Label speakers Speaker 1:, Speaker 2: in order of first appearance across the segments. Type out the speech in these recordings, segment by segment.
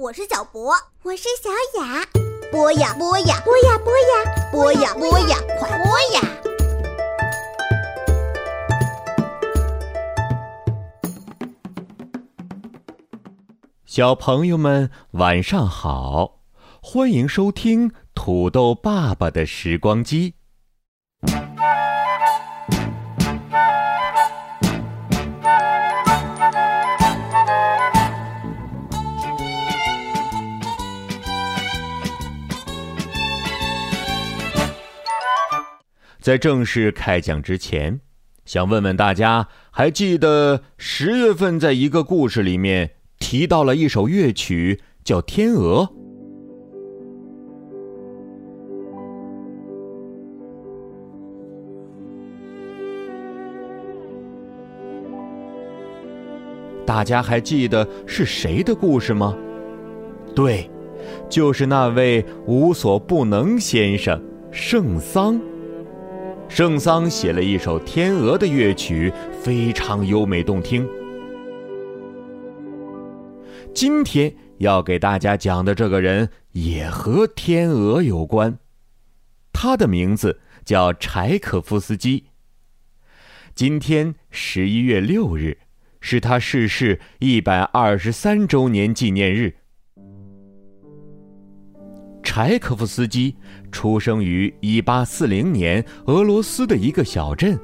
Speaker 1: 我是小博，
Speaker 2: 我是小雅。
Speaker 1: 播呀播呀，
Speaker 2: 播呀播呀，
Speaker 1: 播呀播呀，快播呀！
Speaker 3: 小朋友们晚上好，欢迎收听土豆爸爸的时光机。在正式开讲之前，想问问大家，还记得十月份在一个故事里面提到了一首乐曲，叫《天鹅》？大家还记得是谁的故事吗？对，就是那位无所不能先生圣桑。圣桑写了一首《天鹅》的乐曲，非常优美动听。今天要给大家讲的这个人也和天鹅有关，他的名字叫柴可夫斯基。今天十一月六日，是他逝世一百二十三周年纪念日。柴可夫斯基出生于1840年俄罗斯的一个小镇，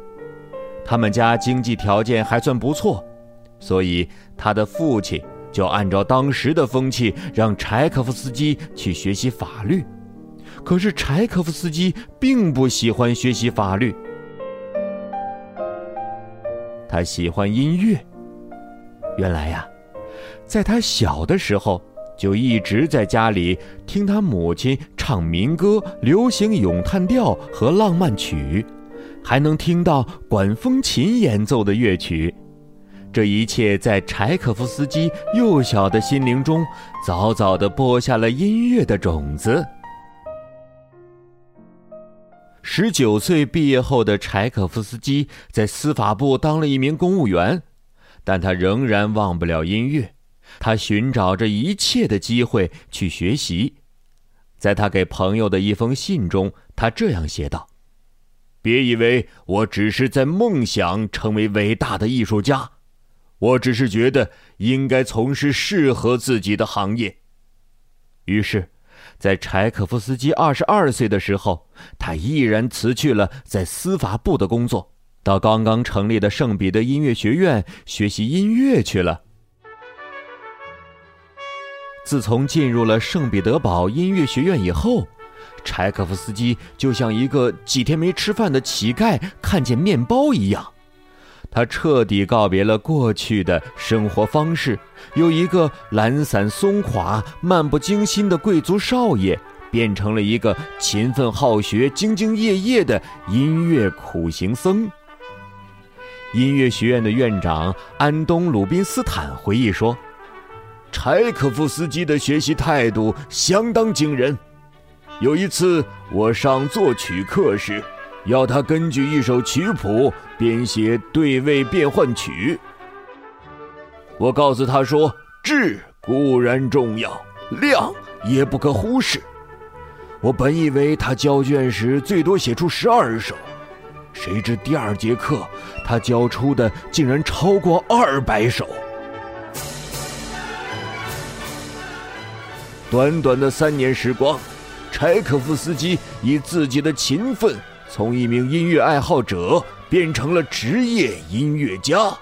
Speaker 3: 他们家经济条件还算不错，所以他的父亲就按照当时的风气，让柴可夫斯基去学习法律。可是柴可夫斯基并不喜欢学习法律，他喜欢音乐。原来呀，在他小的时候。就一直在家里听他母亲唱民歌、流行咏叹调和浪漫曲，还能听到管风琴演奏的乐曲。这一切在柴可夫斯基幼小的心灵中，早早地播下了音乐的种子。十九岁毕业后的柴可夫斯基在司法部当了一名公务员，但他仍然忘不了音乐。他寻找着一切的机会去学习，在他给朋友的一封信中，他这样写道：“别以为我只是在梦想成为伟大的艺术家，我只是觉得应该从事适合自己的行业。”于是，在柴可夫斯基二十二岁的时候，他毅然辞去了在司法部的工作，到刚刚成立的圣彼得音乐学院学习音乐去了。自从进入了圣彼得堡音乐学院以后，柴可夫斯基就像一个几天没吃饭的乞丐看见面包一样，他彻底告别了过去的生活方式，由一个懒散松垮、漫不经心的贵族少爷，变成了一个勤奋好学、兢兢业业的音乐苦行僧。音乐学院的院长安东·鲁宾斯坦回忆说。柴可夫斯基的学习态度相当惊人。有一次，我上作曲课时，要他根据一首曲谱编写对位变换曲。我告诉他说：“质固然重要，量也不可忽视。”我本以为他交卷时最多写出十二首，谁知第二节课他交出的竟然超过二百首。短短的三年时光，柴可夫斯基以自己的勤奋，从一名音乐爱好者变成了职业音乐家。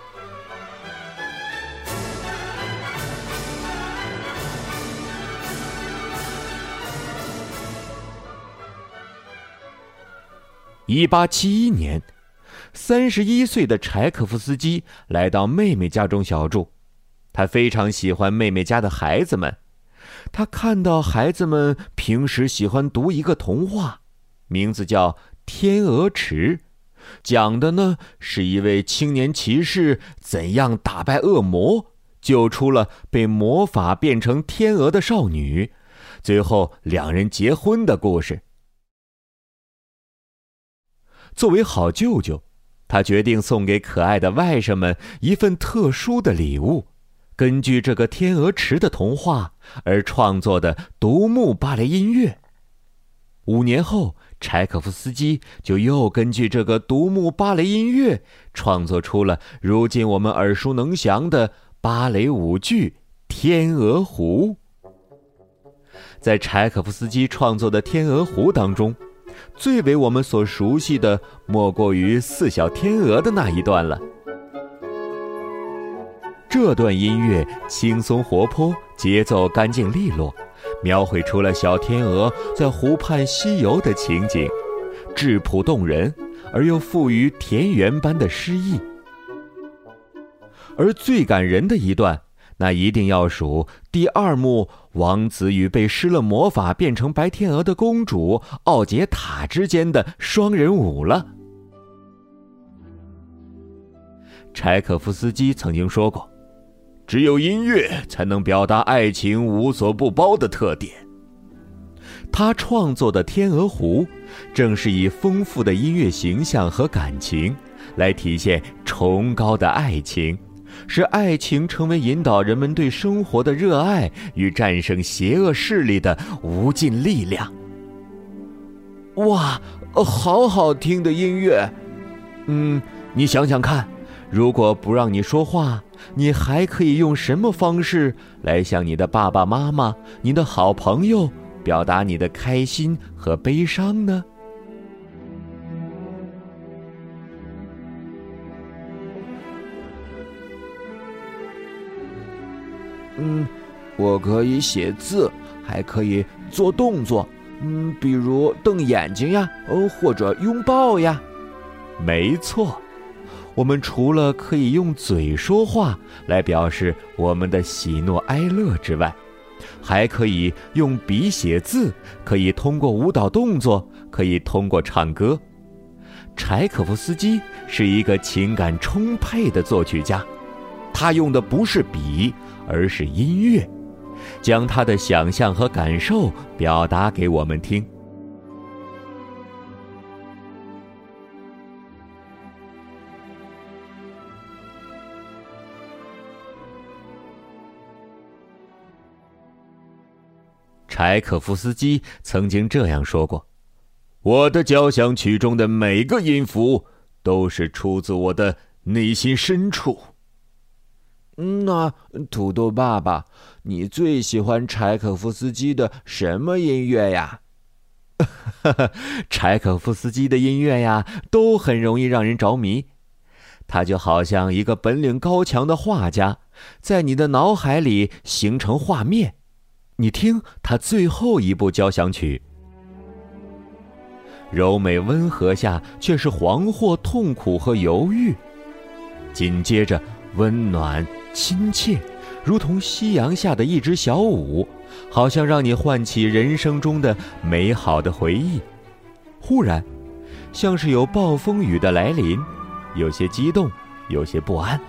Speaker 3: 一八七一年，三十一岁的柴可夫斯基来到妹妹家中小住，他非常喜欢妹妹家的孩子们。他看到孩子们平时喜欢读一个童话，名字叫《天鹅池》，讲的呢是一位青年骑士怎样打败恶魔，救出了被魔法变成天鹅的少女，最后两人结婚的故事。作为好舅舅，他决定送给可爱的外甥们一份特殊的礼物。根据这个天鹅池的童话而创作的独幕芭蕾音乐。五年后，柴可夫斯基就又根据这个独幕芭蕾音乐创作出了如今我们耳熟能详的芭蕾舞剧《天鹅湖》。在柴可夫斯基创作的《天鹅湖》当中，最为我们所熟悉的莫过于四小天鹅的那一段了。这段音乐轻松活泼，节奏干净利落，描绘出了小天鹅在湖畔嬉游的情景，质朴动人，而又富于田园般的诗意。而最感人的一段。那一定要数第二幕，王子与被施了魔法变成白天鹅的公主奥杰塔之间的双人舞了。柴可夫斯基曾经说过：“只有音乐才能表达爱情无所不包的特点。”他创作的《天鹅湖》，正是以丰富的音乐形象和感情，来体现崇高的爱情。使爱情成为引导人们对生活的热爱与战胜邪恶势力的无尽力量。哇，好好听的音乐！嗯，你想想看，如果不让你说话，你还可以用什么方式来向你的爸爸妈妈、你的好朋友表达你的开心和悲伤呢？
Speaker 4: 嗯，我可以写字，还可以做动作，嗯，比如瞪眼睛呀，哦，或者拥抱呀。
Speaker 3: 没错，我们除了可以用嘴说话来表示我们的喜怒哀乐之外，还可以用笔写字，可以通过舞蹈动作，可以通过唱歌。柴可夫斯基是一个情感充沛的作曲家，他用的不是笔。而是音乐，将他的想象和感受表达给我们听。柴可夫斯基曾经这样说过：“我的交响曲中的每个音符，都是出自我的内心深处。”
Speaker 4: 那土豆爸爸，你最喜欢柴可夫斯基的什么音乐呀？
Speaker 3: 柴可夫斯基的音乐呀，都很容易让人着迷。他就好像一个本领高强的画家，在你的脑海里形成画面。你听他最后一部交响曲，柔美温和下却是惶惑、痛苦和犹豫。紧接着，温暖。亲切，如同夕阳下的一支小舞，好像让你唤起人生中的美好的回忆。忽然，像是有暴风雨的来临，有些激动，有些不安，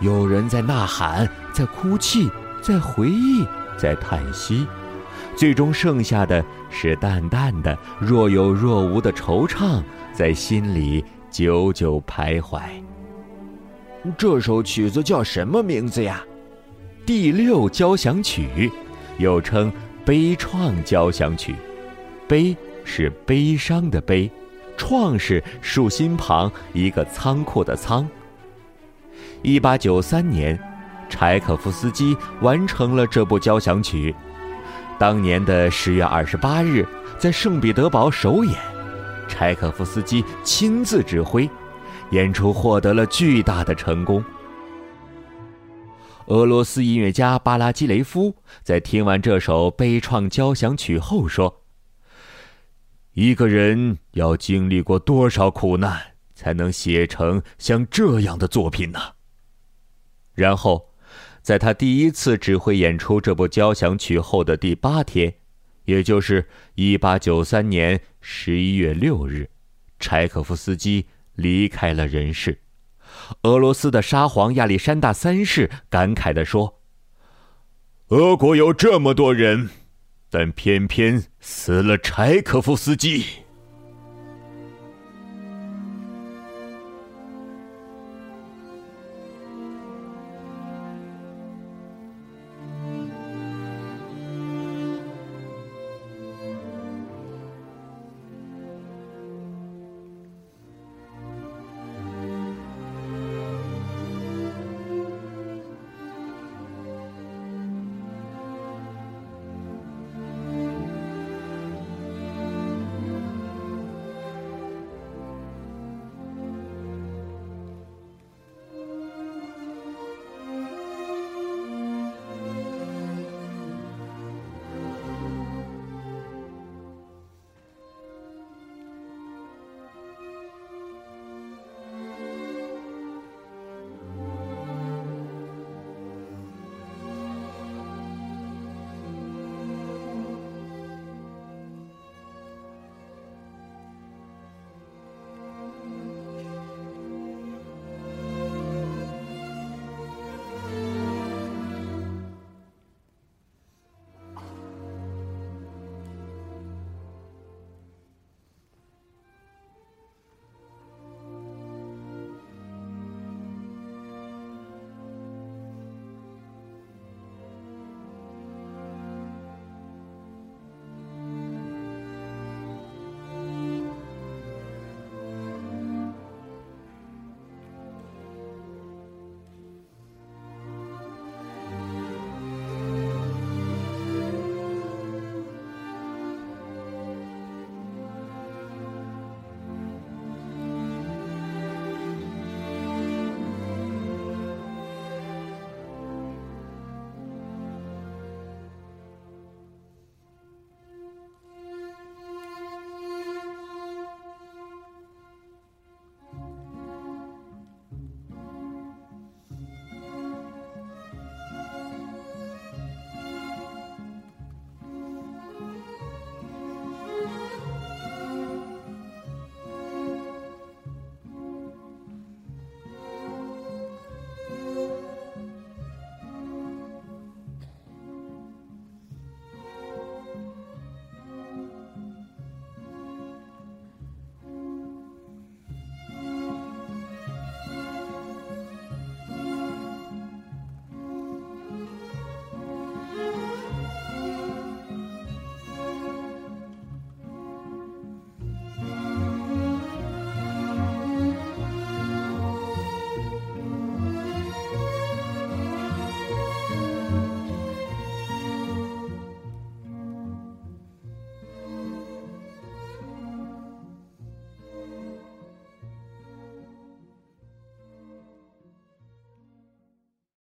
Speaker 3: 有人在呐喊，在哭泣，在回忆，在叹息，最终剩下的是淡淡的、若有若无的惆怅，在心里久久徘徊。
Speaker 4: 这首曲子叫什么名字呀？
Speaker 3: 第六交响曲，又称悲怆交响曲。悲是悲伤的悲，怆是竖心旁一个仓库的仓。一八九三年，柴可夫斯基完成了这部交响曲。当年的十月二十八日，在圣彼得堡首演，柴可夫斯基亲自指挥。演出获得了巨大的成功。俄罗斯音乐家巴拉基雷夫在听完这首悲怆交响曲后说：“一个人要经历过多少苦难，才能写成像这样的作品呢？”然后，在他第一次指挥演出这部交响曲后的第八天，也就是一八九三年十一月六日，柴可夫斯基。离开了人世，俄罗斯的沙皇亚历山大三世感慨地说：“俄国有这么多人，但偏偏死了柴可夫斯基。”